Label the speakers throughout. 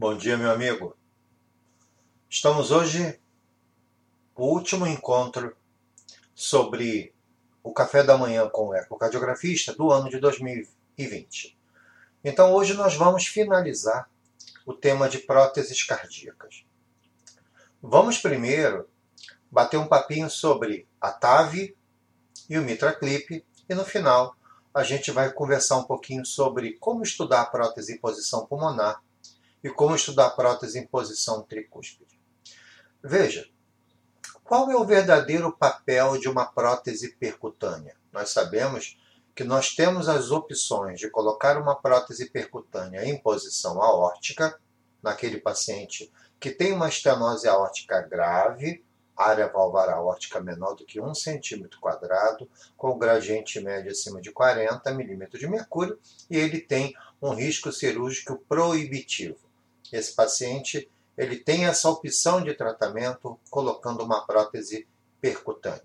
Speaker 1: Bom dia, meu amigo. Estamos hoje no último encontro sobre o café da manhã com o ecocardiografista do ano de 2020. Então, hoje nós vamos finalizar o tema de próteses cardíacas. Vamos primeiro bater um papinho sobre a TAV e o Mitra Clip e no final a gente vai conversar um pouquinho sobre como estudar prótese em posição pulmonar e como estudar prótese em posição tricúspide. Veja, qual é o verdadeiro papel de uma prótese percutânea? Nós sabemos que nós temos as opções de colocar uma prótese percutânea em posição aórtica, naquele paciente que tem uma estenose aórtica grave, área valvar aórtica menor do que 1 centímetro quadrado, com gradiente médio acima de 40 milímetros de mercúrio, e ele tem um risco cirúrgico proibitivo esse paciente ele tem essa opção de tratamento colocando uma prótese percutânea.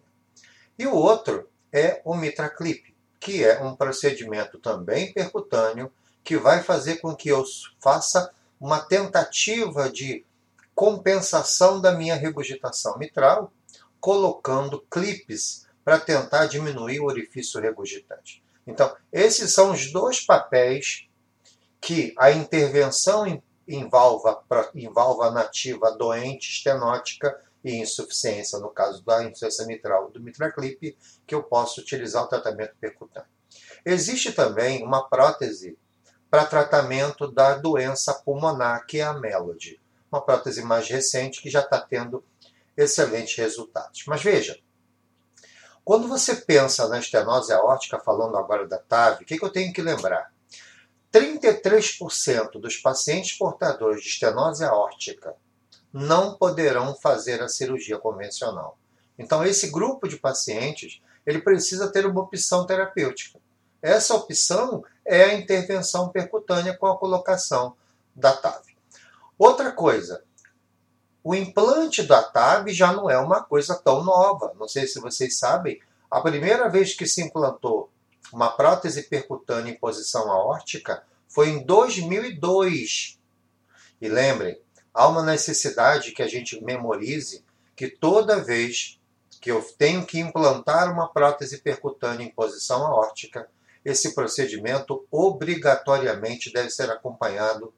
Speaker 1: E o outro é o MitraClip, que é um procedimento também percutâneo que vai fazer com que eu faça uma tentativa de compensação da minha regurgitação mitral, colocando clipes para tentar diminuir o orifício regurgitante. Então, esses são os dois papéis que a intervenção em em válvula nativa doente, estenótica e insuficiência, no caso da insuficiência mitral do mitraclip, que eu posso utilizar o tratamento percutâneo. Existe também uma prótese para tratamento da doença pulmonar, que é a Melody, uma prótese mais recente que já está tendo excelentes resultados. Mas veja, quando você pensa na estenose aórtica, falando agora da TAV, o que, que eu tenho que lembrar? 33% dos pacientes portadores de estenose aórtica não poderão fazer a cirurgia convencional. Então, esse grupo de pacientes ele precisa ter uma opção terapêutica. Essa opção é a intervenção percutânea com a colocação da TAV. Outra coisa, o implante da TAV já não é uma coisa tão nova. Não sei se vocês sabem, a primeira vez que se implantou uma prótese percutânea em posição aórtica foi em 2002. E lembrem, há uma necessidade que a gente memorize que toda vez que eu tenho que implantar uma prótese percutânea em posição aórtica, esse procedimento obrigatoriamente deve ser acompanhado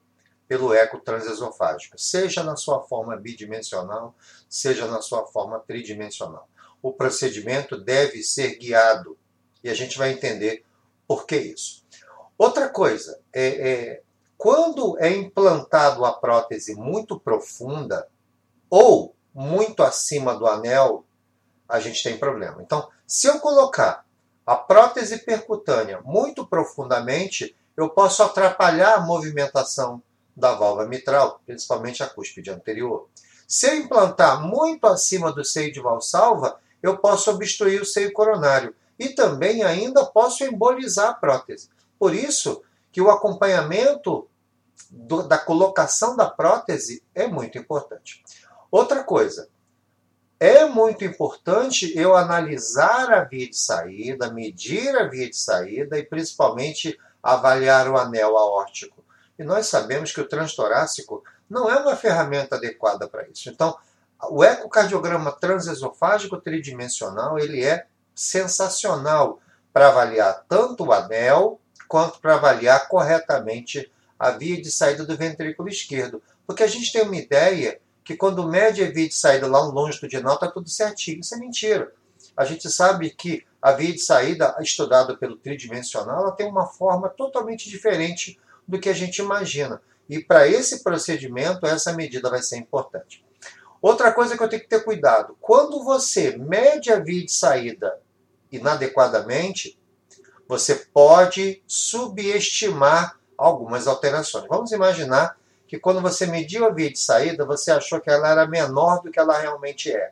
Speaker 1: pelo eco transesofágico, seja na sua forma bidimensional, seja na sua forma tridimensional. O procedimento deve ser guiado e a gente vai entender por que isso. Outra coisa, é, é, quando é implantado a prótese muito profunda ou muito acima do anel, a gente tem problema. Então, se eu colocar a prótese percutânea muito profundamente, eu posso atrapalhar a movimentação da válvula mitral, principalmente a cúspide anterior. Se eu implantar muito acima do seio de valsalva, eu posso obstruir o seio coronário e também ainda posso embolizar a prótese. Por isso que o acompanhamento do, da colocação da prótese é muito importante. Outra coisa, é muito importante eu analisar a via de saída, medir a via de saída e principalmente avaliar o anel aórtico. E nós sabemos que o transtorácico não é uma ferramenta adequada para isso. Então, o ecocardiograma transesofágico tridimensional ele é sensacional para avaliar tanto o anel quanto para avaliar corretamente a via de saída do ventrículo esquerdo. Porque a gente tem uma ideia que quando mede a via de saída lá longitudinal está tudo certinho. Isso é mentira. A gente sabe que a via de saída estudada pelo tridimensional ela tem uma forma totalmente diferente do que a gente imagina. E para esse procedimento, essa medida vai ser importante. Outra coisa que eu tenho que ter cuidado: quando você mede a via de saída inadequadamente, você pode subestimar algumas alterações. Vamos imaginar que quando você mediu a via de saída, você achou que ela era menor do que ela realmente é.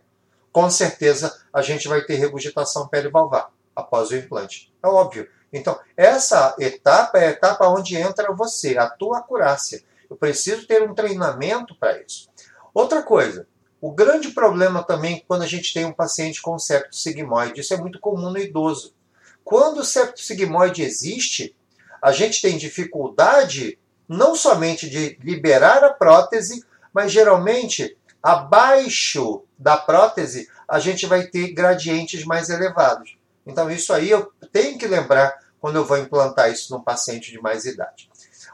Speaker 1: Com certeza, a gente vai ter regurgitação perivalvar após o implante. É óbvio. Então, essa etapa é a etapa onde entra você, a tua acurácia. Eu preciso ter um treinamento para isso. Outra coisa, o grande problema também quando a gente tem um paciente com septo sigmoide, isso é muito comum no idoso. Quando o septo sigmoide existe, a gente tem dificuldade não somente de liberar a prótese, mas geralmente abaixo da prótese a gente vai ter gradientes mais elevados. Então, isso aí eu tenho que lembrar quando eu vou implantar isso num paciente de mais idade.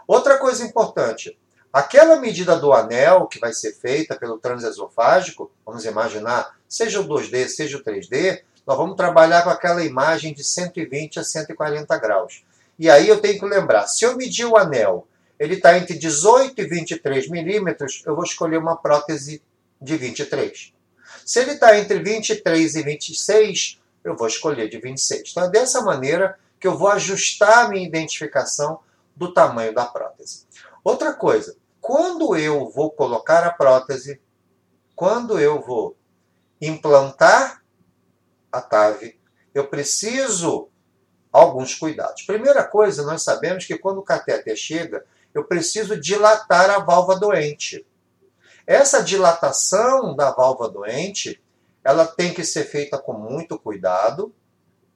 Speaker 1: Outra coisa importante, aquela medida do anel que vai ser feita pelo transesofágico, vamos imaginar, seja o 2D, seja o 3D, nós vamos trabalhar com aquela imagem de 120 a 140 graus. E aí eu tenho que lembrar, se eu medir o anel, ele está entre 18 e 23 milímetros, eu vou escolher uma prótese de 23. Se ele está entre 23 e 26, eu vou escolher de 26. Então é dessa maneira que eu vou ajustar a minha identificação do tamanho da prótese. Outra coisa, quando eu vou colocar a prótese, quando eu vou implantar a TAV, eu preciso alguns cuidados. Primeira coisa, nós sabemos que quando o catéter chega, eu preciso dilatar a válvula doente. Essa dilatação da válvula doente, ela tem que ser feita com muito cuidado,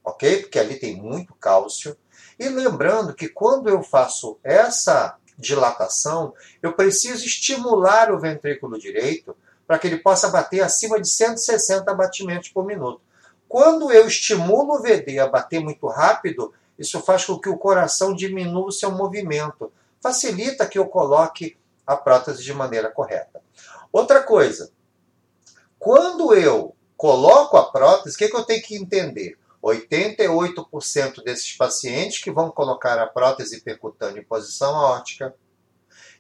Speaker 1: ok? Porque ali tem muito cálcio. E lembrando que quando eu faço essa dilatação, eu preciso estimular o ventrículo direito para que ele possa bater acima de 160 batimentos por minuto. Quando eu estimulo o VD a bater muito rápido, isso faz com que o coração diminua o seu movimento. Facilita que eu coloque a prótese de maneira correta. Outra coisa, quando eu coloco a prótese, o que, que eu tenho que entender? 88% desses pacientes que vão colocar a prótese percutânea em posição aórtica,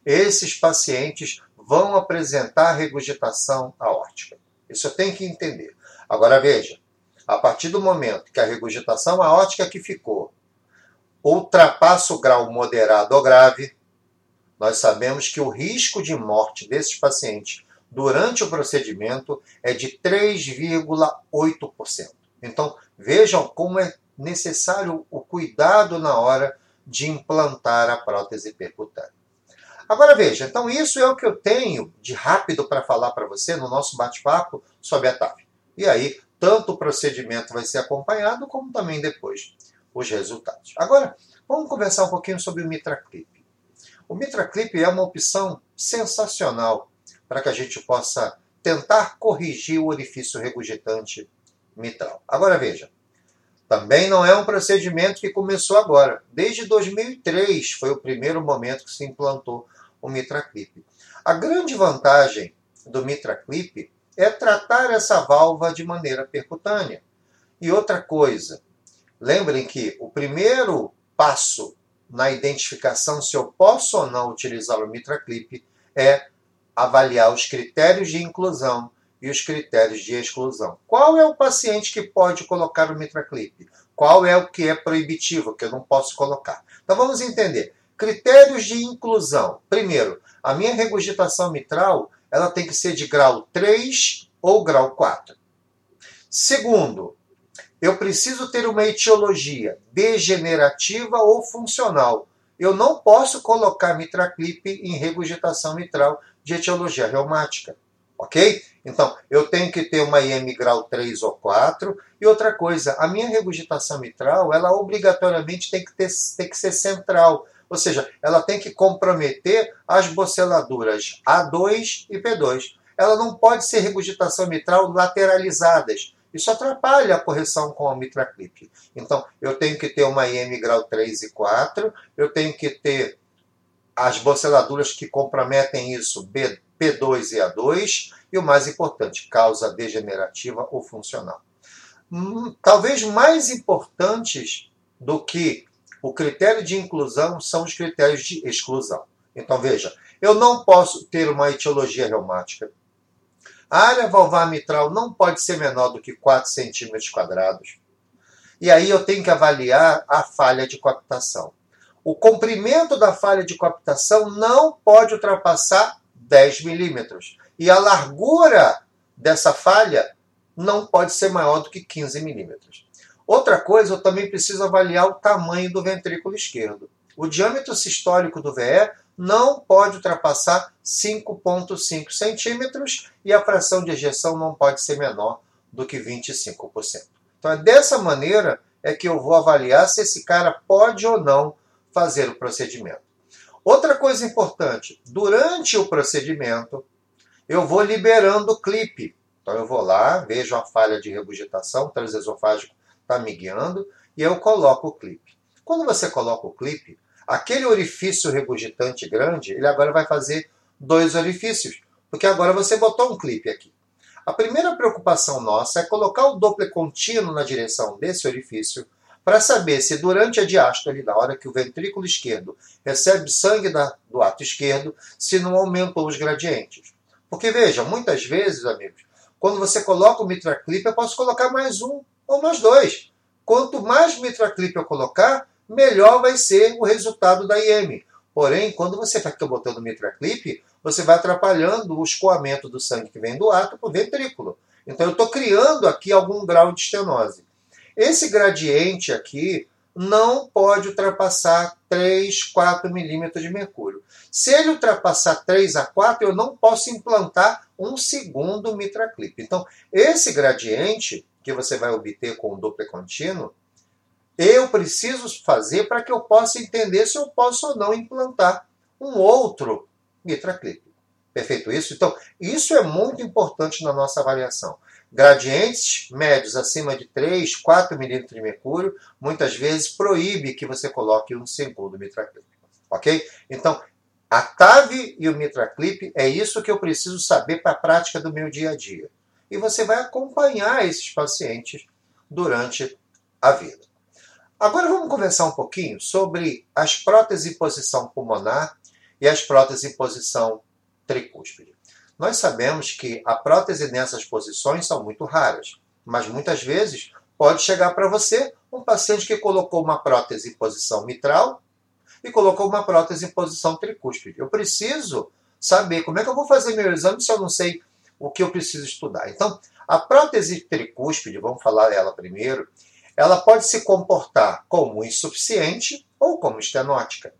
Speaker 1: esses pacientes vão apresentar regurgitação aórtica. Isso tenho que entender. Agora veja, a partir do momento que a regurgitação aórtica que ficou ultrapassa o grau moderado ou grave, nós sabemos que o risco de morte desses pacientes durante o procedimento é de 3,8%. Então, vejam como é necessário o cuidado na hora de implantar a prótese percutânea. Agora veja, então isso é o que eu tenho de rápido para falar para você no nosso bate-papo sobre a TAF. E aí, tanto o procedimento vai ser acompanhado, como também depois os resultados. Agora, vamos conversar um pouquinho sobre o Mitra Clip. O Mitra Clip é uma opção sensacional para que a gente possa tentar corrigir o orifício regurgitante mitral. Agora veja, também não é um procedimento que começou agora. Desde 2003 foi o primeiro momento que se implantou o Mitra Clip. A grande vantagem do Mitra Clip é tratar essa válvula de maneira percutânea. E outra coisa, lembrem que o primeiro passo na identificação se eu posso ou não utilizar o Mitra Clip é avaliar os critérios de inclusão e os critérios de exclusão. Qual é o paciente que pode colocar o Mitra Clip? Qual é o que é proibitivo, que eu não posso colocar? Então vamos entender. Critérios de inclusão. Primeiro, a minha regurgitação mitral ela tem que ser de grau 3 ou grau 4. Segundo, eu preciso ter uma etiologia degenerativa ou funcional. Eu não posso colocar mitraclip em regurgitação mitral de etiologia reumática. Ok? Então, eu tenho que ter uma IM grau 3 ou 4. E outra coisa, a minha regurgitação mitral, ela obrigatoriamente tem que, ter, tem que ser central. Ou seja, ela tem que comprometer as boceladuras A2 e P2. Ela não pode ser regurgitação mitral lateralizadas. Isso atrapalha a correção com a mitraclip. Então, eu tenho que ter uma IM grau 3 e 4, eu tenho que ter as boceladuras que comprometem isso, B, P2 e A2, e o mais importante, causa degenerativa ou funcional. Hum, talvez mais importantes do que o critério de inclusão são os critérios de exclusão. Então veja, eu não posso ter uma etiologia reumática. A área valvar mitral não pode ser menor do que 4 centímetros quadrados. E aí eu tenho que avaliar a falha de coaptação. O comprimento da falha de coaptação não pode ultrapassar 10 milímetros. E a largura dessa falha não pode ser maior do que 15 milímetros. Outra coisa, eu também preciso avaliar o tamanho do ventrículo esquerdo. O diâmetro sistólico do VE não pode ultrapassar 5,5 centímetros e a fração de ejeção não pode ser menor do que 25%. Então é dessa maneira é que eu vou avaliar se esse cara pode ou não fazer o procedimento. Outra coisa importante, durante o procedimento, eu vou liberando o clipe. Então eu vou lá, vejo a falha de regurgitação, o transesofágico está me guiando, e eu coloco o clipe. Quando você coloca o clipe, aquele orifício regurgitante grande, ele agora vai fazer dois orifícios, porque agora você botou um clipe aqui. A primeira preocupação nossa é colocar o Doppler contínuo na direção desse orifício para saber se durante a diástole, na hora que o ventrículo esquerdo recebe sangue do ato esquerdo, se não aumentou os gradientes. Porque veja, muitas vezes, amigos, quando você coloca o mitraclip, eu posso colocar mais um ou mais dois. Quanto mais mitraclip eu colocar, melhor vai ser o resultado da IM. Porém, quando você fica botando mitraclip, você vai atrapalhando o escoamento do sangue que vem do ato para o ventrículo. Então, eu estou criando aqui algum grau de estenose. Esse gradiente aqui não pode ultrapassar 3, 4 milímetros de mercúrio. Se ele ultrapassar 3 a 4, eu não posso implantar um segundo mitraclip. Então, esse gradiente que você vai obter com o Doppler contínuo, eu preciso fazer para que eu possa entender se eu posso ou não implantar um outro mitraclip. Perfeito isso? Então, isso é muito importante na nossa avaliação. Gradientes médios acima de 3, 4 milímetros de mercúrio, muitas vezes proíbe que você coloque um segundo mitraclip. Ok? Então, a TAV e o mitraclip é isso que eu preciso saber para a prática do meu dia a dia. E você vai acompanhar esses pacientes durante a vida. Agora vamos conversar um pouquinho sobre as próteses em posição pulmonar e as próteses em posição tricúspide. Nós sabemos que a prótese nessas posições são muito raras, mas muitas vezes pode chegar para você um paciente que colocou uma prótese em posição mitral e colocou uma prótese em posição tricúspide. Eu preciso saber como é que eu vou fazer meu exame se eu não sei o que eu preciso estudar. Então, a prótese tricúspide, vamos falar dela primeiro, ela pode se comportar como insuficiente ou como estenótica.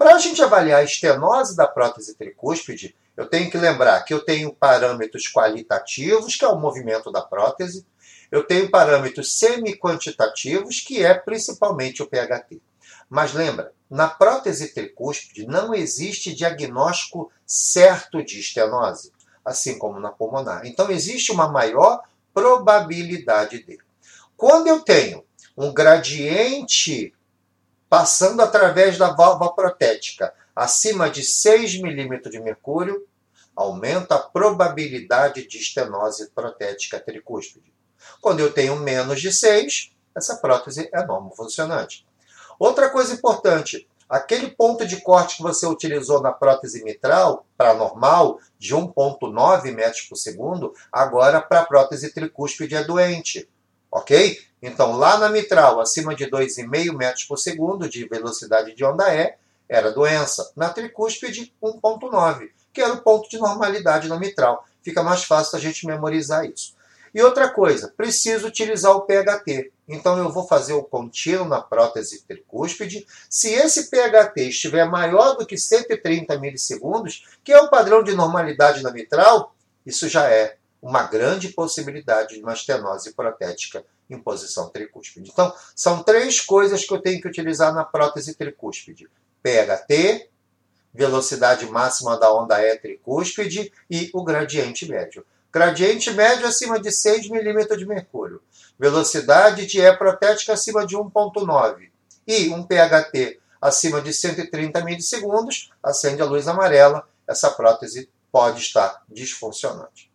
Speaker 1: Para a gente avaliar a estenose da prótese tricúspide, eu tenho que lembrar que eu tenho parâmetros qualitativos, que é o movimento da prótese, eu tenho parâmetros semi-quantitativos, que é principalmente o PHT. Mas lembra, na prótese tricúspide não existe diagnóstico certo de estenose, assim como na pulmonar. Então existe uma maior probabilidade dele. Quando eu tenho um gradiente passando através da válvula protética acima de 6 milímetros de mercúrio, aumenta a probabilidade de estenose protética tricúspide. Quando eu tenho menos de 6, essa prótese é normofuncionante. Outra coisa importante, aquele ponto de corte que você utilizou na prótese mitral, para normal, de 1,9 metros por segundo, agora para a prótese tricúspide é doente ok? Então, lá na mitral, acima de 2,5 metros por segundo de velocidade de onda E, era doença. Na tricúspide, 1,9, que era o ponto de normalidade na mitral. Fica mais fácil a gente memorizar isso. E outra coisa, preciso utilizar o PHT. Então eu vou fazer o contínuo na prótese tricúspide. Se esse PHT estiver maior do que 130 milissegundos, que é o padrão de normalidade na mitral, isso já é uma grande possibilidade de uma estenose protética em posição tricúspide. Então, são três coisas que eu tenho que utilizar na prótese tricúspide: PHT, velocidade máxima da onda E tricúspide e o gradiente médio. Gradiente médio acima de 6 milímetros de mercúrio. Velocidade de E protética acima de 1,9. E um PHT acima de 130 milissegundos, acende a luz amarela, essa prótese pode estar disfuncionante.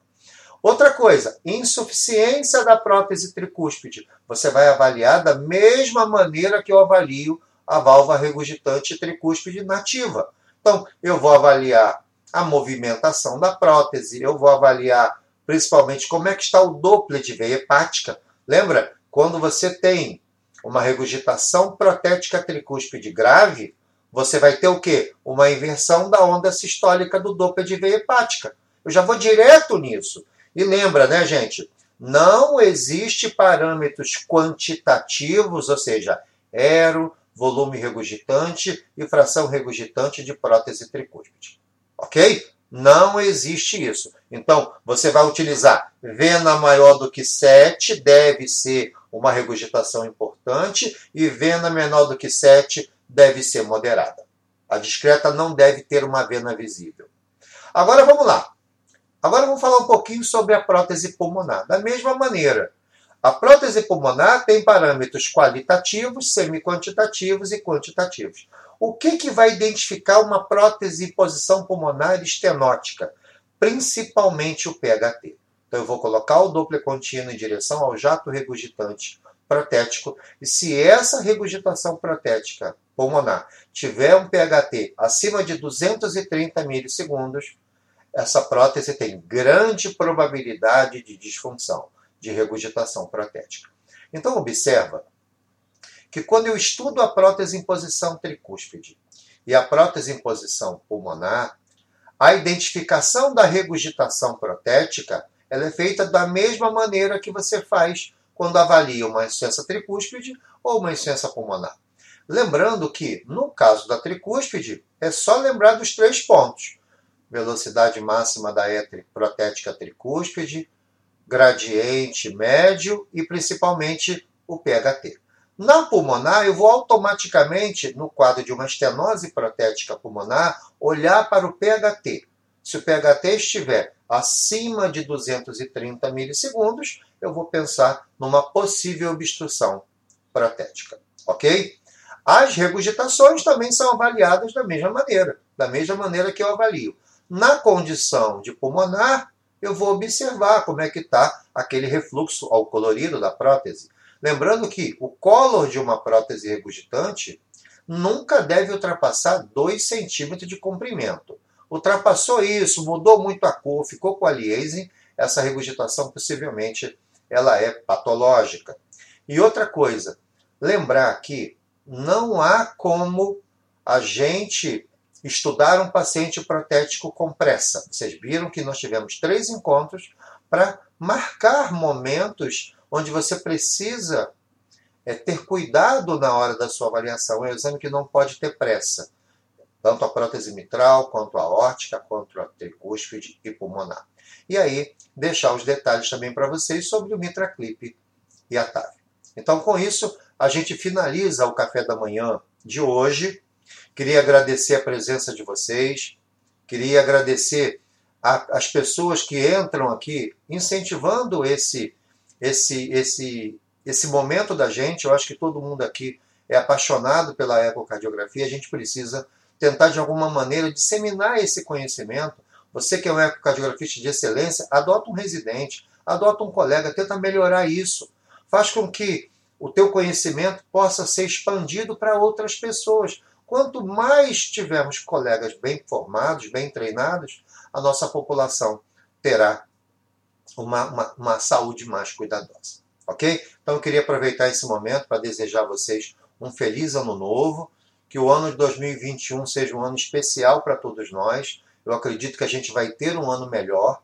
Speaker 1: Outra coisa, insuficiência da prótese tricúspide. Você vai avaliar da mesma maneira que eu avalio a válvula regurgitante tricúspide nativa. Então, eu vou avaliar a movimentação da prótese, eu vou avaliar principalmente como é que está o Doppler de veia hepática. Lembra? Quando você tem uma regurgitação protética tricúspide grave, você vai ter o quê? Uma inversão da onda sistólica do Doppler de veia hepática. Eu já vou direto nisso. E lembra, né, gente? Não existe parâmetros quantitativos, ou seja, aero, volume regurgitante e fração regurgitante de prótese tricúspide. Ok? Não existe isso. Então, você vai utilizar vena maior do que 7, deve ser uma regurgitação importante, e vena menor do que 7 deve ser moderada. A discreta não deve ter uma vena visível. Agora vamos lá. Agora vamos falar um pouquinho sobre a prótese pulmonar. Da mesma maneira, a prótese pulmonar tem parâmetros qualitativos, semi-quantitativos e quantitativos. O que, que vai identificar uma prótese em posição pulmonar estenótica? Principalmente o PHT. Então eu vou colocar o Doppler contínuo em direção ao jato regurgitante protético e se essa regurgitação protética pulmonar tiver um PHT acima de 230 milissegundos, essa prótese tem grande probabilidade de disfunção, de regurgitação protética. Então observa que quando eu estudo a prótese em posição tricúspide e a prótese em posição pulmonar, a identificação da regurgitação protética ela é feita da mesma maneira que você faz quando avalia uma insuficiência tricúspide ou uma insuficiência pulmonar. Lembrando que, no caso da tricúspide, é só lembrar dos três pontos: velocidade máxima da E protética tricúspide, gradiente médio e principalmente o PHT. Na pulmonar, eu vou automaticamente, no quadro de uma estenose protética pulmonar, olhar para o PHT. Se o PHT estiver acima de 230 milissegundos, eu vou pensar numa possível obstrução protética. Ok? As regurgitações também são avaliadas da mesma maneira, da mesma maneira que eu avalio. Na condição de pulmonar, eu vou observar como é que está aquele refluxo ao colorido da prótese. Lembrando que o color de uma prótese regurgitante nunca deve ultrapassar 2 centímetros de comprimento. Ultrapassou isso, mudou muito a cor, ficou com a liaising, essa regurgitação possivelmente ela é patológica. E outra coisa, lembrar que não há como a gente estudar um paciente protético com pressa. Vocês viram que nós tivemos três encontros para marcar momentos onde você precisa é, ter cuidado na hora da sua avaliação. É um exame que não pode ter pressa. Tanto a prótese mitral, quanto a órtica, quanto a tricúspide e pulmonar. E aí, deixar os detalhes também para vocês sobre o MitraClip e a TAV. Então, com isso, a gente finaliza o café da manhã de hoje. Queria agradecer a presença de vocês, queria agradecer as pessoas que entram aqui incentivando esse, esse, esse, esse momento da gente. Eu acho que todo mundo aqui é apaixonado pela ecocardiografia. A gente precisa tentar, de alguma maneira, disseminar esse conhecimento você que é um ecocardiografista de excelência, adota um residente, adota um colega, tenta melhorar isso. Faz com que o teu conhecimento possa ser expandido para outras pessoas. Quanto mais tivermos colegas bem formados, bem treinados, a nossa população terá uma, uma, uma saúde mais cuidadosa. Ok? Então eu queria aproveitar esse momento para desejar a vocês um feliz ano novo, que o ano de 2021 seja um ano especial para todos nós, eu acredito que a gente vai ter um ano melhor.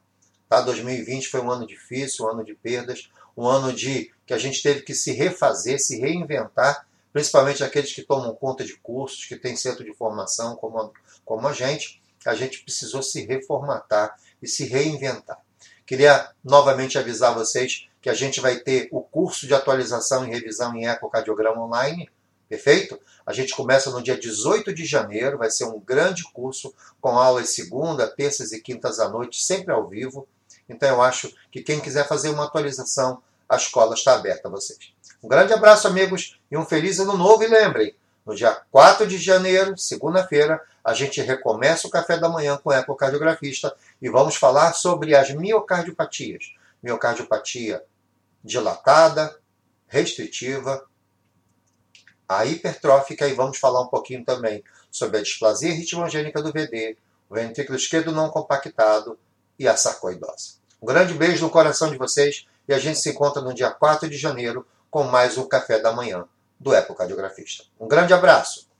Speaker 1: Tá? 2020 foi um ano difícil, um ano de perdas, um ano de que a gente teve que se refazer, se reinventar, principalmente aqueles que tomam conta de cursos, que têm centro de formação como a, como a gente. A gente precisou se reformatar e se reinventar. Queria novamente avisar vocês que a gente vai ter o curso de atualização e revisão em ecocardiograma online Perfeito? A gente começa no dia 18 de janeiro, vai ser um grande curso com aulas segunda, terças e quintas à noite, sempre ao vivo. Então eu acho que quem quiser fazer uma atualização, a escola está aberta a vocês. Um grande abraço, amigos, e um feliz ano novo. E lembrem, no dia 4 de janeiro, segunda-feira, a gente recomeça o café da manhã com o ecocardiografista e vamos falar sobre as miocardiopatias. Miocardiopatia dilatada, restritiva, a hipertrófica e vamos falar um pouquinho também sobre a displasia ritmogênica do VD, o ventrículo esquerdo não compactado e a sarcoidose. Um grande beijo no coração de vocês e a gente se encontra no dia 4 de janeiro com mais um café da manhã do Ecocardiografista. Um grande abraço!